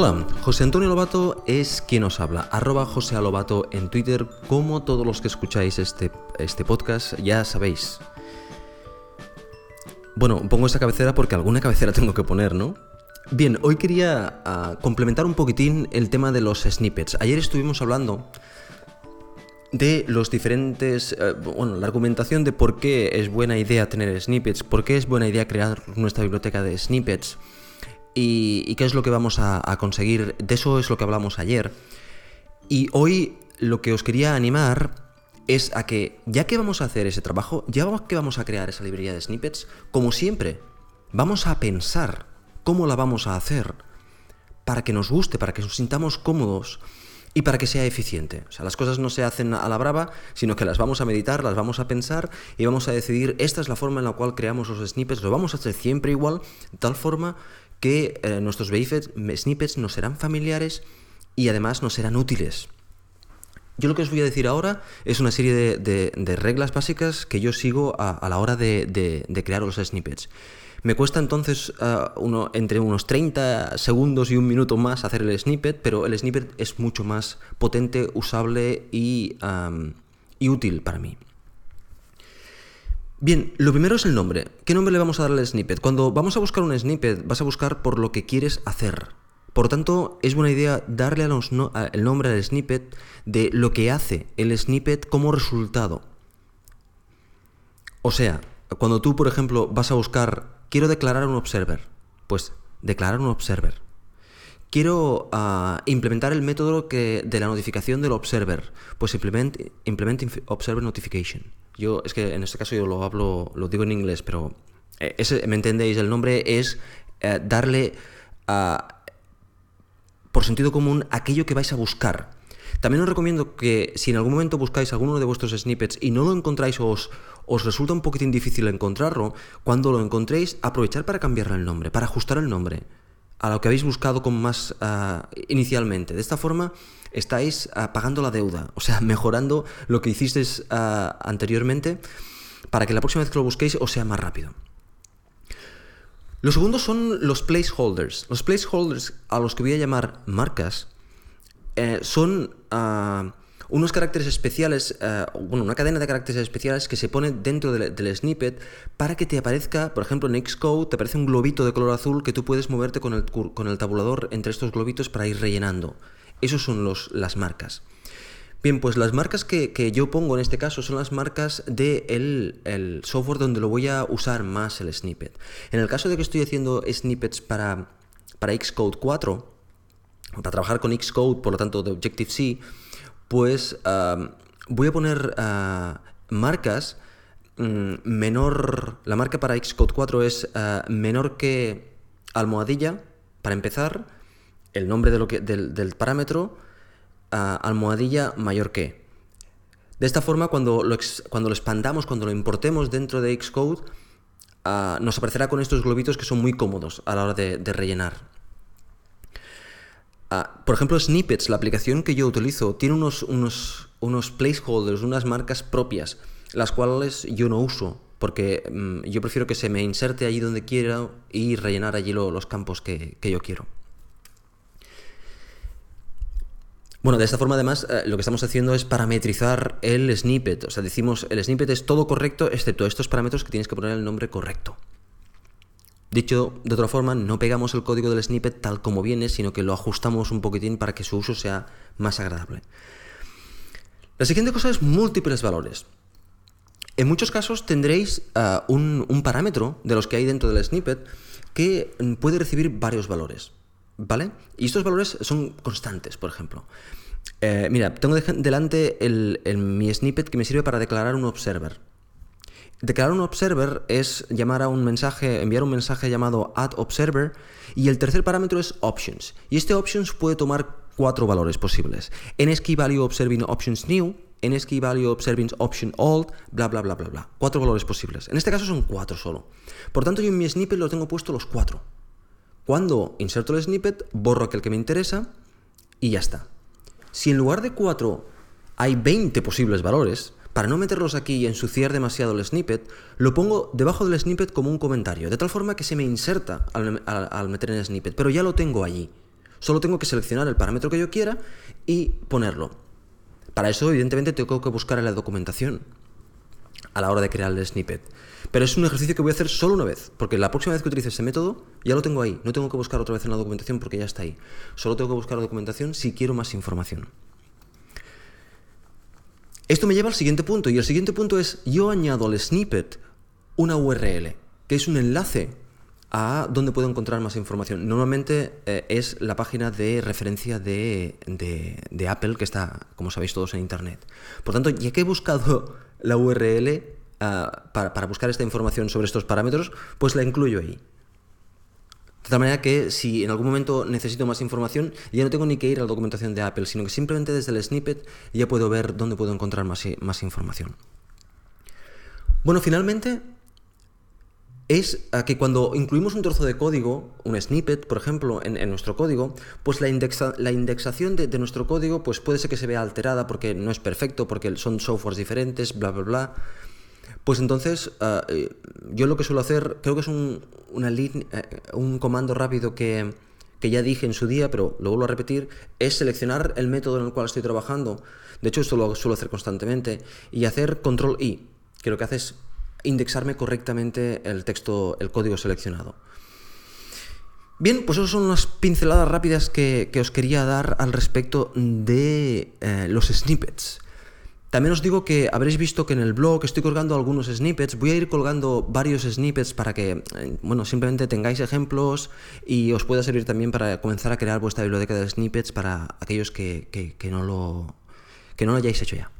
Hola, José Antonio Lobato es quien os habla, arroba José Lobato en Twitter, como todos los que escucháis este, este podcast ya sabéis. Bueno, pongo esta cabecera porque alguna cabecera tengo que poner, ¿no? Bien, hoy quería ah, complementar un poquitín el tema de los snippets. Ayer estuvimos hablando de los diferentes, eh, bueno, la argumentación de por qué es buena idea tener snippets, por qué es buena idea crear nuestra biblioteca de snippets y, qué es lo que vamos a, conseguir. De eso es lo que hablamos ayer. Y hoy lo que os quería animar es a que, ya que vamos a hacer ese trabajo, ya que vamos a crear esa librería de snippets, como siempre, vamos a pensar cómo la vamos a hacer para que nos guste, para que nos sintamos cómodos y para que sea eficiente. O sea, las cosas no se hacen a la brava, sino que las vamos a meditar, las vamos a pensar y vamos a decidir, esta es la forma en la cual creamos los snippets, lo vamos a hacer siempre igual, de tal forma que eh, nuestros snippets nos serán familiares y además nos serán útiles. Yo lo que os voy a decir ahora es una serie de, reglas básicas que yo sigo a, la hora de, crear los snippets. Me cuesta entonces eh, entre unos 30 segundos y un minuto más hacer el snippet, pero el snippet es mucho más potente, usable y útil para mí. Bien, lo primero es el nombre. ¿Qué nombre le vamos a dar al snippet? Cuando vamos a buscar un snippet, vas a buscar por lo que quieres hacer. Por tanto, es buena idea darle el nombre al snippet de lo que hace el snippet como resultado. O sea, cuando tú, por ejemplo, vas a buscar, quiero declarar un observer, pues declarar un observer. Quiero ah, implementar el método que, de la notificación del observer, pues implement, implement observer notification. Yo, es que en este caso yo lo hablo, lo digo en inglés, pero eh, ese, ¿me entendéis? El nombre es eh, darle por sentido común aquello que vais a buscar. También os recomiendo que si en algún momento buscáis alguno de vuestros snippets y no lo encontráis o os, os resulta un poquitín difícil encontrarlo, cuando lo encontréis, aprovechar para cambiarle el nombre, para ajustar el nombre a lo que habéis buscado con más ah, inicialmente. De esta forma estáis ah, pagando la deuda, o sea, mejorando lo que hicisteis ah, anteriormente para que la próxima vez que lo busquéis os sea más rápido. Lo segundo son los placeholders. Los placeholders a los que voy a llamar marcas eh, son unos caracteres especiales, eh, bueno, una cadena de caracteres especiales que se pone dentro del, snippet para que te aparezca, por ejemplo, en Xcode te aparece un globito de color azul que tú puedes moverte con el, con el tabulador entre estos globitos para ir rellenando. Esos son los, las marcas. Bien, pues las marcas que, yo pongo en este caso son las marcas del el software donde lo voy a usar más el snippet. En el caso de que estoy haciendo snippets para, para Xcode 4, para trabajar con Xcode, por lo tanto de Objective-C, pues voy a poner ah, marcas mm, menor, la marca para Xcode 4 es ah, menor que almohadilla, para empezar, el nombre de lo que, del, parámetro, ah, almohadilla mayor que. De esta forma, cuando lo, cuando lo expandamos, cuando lo importemos dentro de Xcode, nos aparecerá con estos globitos que son muy cómodos a la hora de rellenar. Ah, por ejemplo, Snippets, la aplicación que yo utilizo, tiene unos, unos, unos placeholders, unas marcas propias, las cuales yo no uso, porque mm, yo prefiero que se me inserte allí donde quiera y rellenar allí los campos que, yo quiero. Bueno, de esta forma además eh, lo que estamos haciendo es parametrizar el snippet. O sea, decimos el snippet es todo correcto excepto estos parámetros que tienes que poner el nombre correcto. Dicho de otra forma, no pegamos el código del snippet tal como viene, sino que lo ajustamos un poquitín para que su uso sea más agradable. La siguiente cosa es múltiples valores. En muchos casos tendréis ah, un, parámetro de los que hay dentro del snippet que puede recibir varios valores. ¿Vale? Y estos valores son constantes, por ejemplo. Eh, mira, tengo delante mi snippet que me sirve para declarar un observer. Declarar un observer es llamar a un mensaje, enviar un mensaje llamado add observer y el tercer parámetro es options. Y este options puede tomar cuatro valores posibles. NSKey value observing options new, NSKey value observing option old, bla bla bla bla bla. Cuatro valores posibles. En este caso son cuatro solo. Por tanto, yo en mi snippet lo tengo puesto los cuatro. Cuando inserto el snippet, borro aquel que me interesa y ya está. Si en lugar de cuatro hay 20 posibles valores, para no meterlos aquí y ensuciar demasiado el snippet, lo pongo debajo del snippet como un comentario, de tal forma que se me inserta al, meter en el snippet, pero ya lo tengo allí. Solo tengo que seleccionar el parámetro que yo quiera y ponerlo. Para eso, evidentemente, tengo que buscar en la documentación a la hora de crear el snippet. Pero es un ejercicio que voy a hacer solo una vez, porque la próxima vez que utilice ese método ya lo tengo ahí. No tengo que buscar otra vez en la documentación porque ya está ahí. Solo tengo que buscar la documentación si quiero más información. Esto me lleva al siguiente punto, y el siguiente punto es, yo añado al snippet una URL, que es un enlace a donde puedo encontrar más información. Normalmente eh, es la página de referencia de, Apple, que está, como sabéis todos, en Internet. Por tanto, ya que he buscado la URL ah, para buscar esta información sobre estos parámetros, pues la incluyo ahí. De tal manera que si en algún momento necesito más información, ya no tengo ni que ir a la documentación de Apple, sino que simplemente desde el snippet ya puedo ver dónde puedo encontrar más, más información. Bueno, finalmente es que cuando incluimos un trozo de código, un snippet, por ejemplo, en, nuestro código, pues la, la indexación de, de, nuestro código pues puede ser que se vea alterada porque no es perfecto, porque son softwares diferentes, bla, bla, bla. Pues entonces, ah, eh, yo lo que suelo hacer, creo que es un, eh, un comando rápido que, ya dije en su día, pero lo vuelvo a repetir, es seleccionar el método en el cual estoy trabajando. De hecho, esto lo suelo hacer constantemente. Y hacer control I, que lo que hace es indexarme correctamente el texto, el código seleccionado. Bien, pues esas son unas pinceladas rápidas que, os quería dar al respecto de eh, los snippets. También os digo que habréis visto que en el blog estoy colgando algunos snippets. Voy a ir colgando varios snippets para que, eh, bueno, simplemente tengáis ejemplos y os pueda servir también para comenzar a crear vuestra biblioteca de snippets para aquellos que, no, lo, que no lo hayáis hecho ya.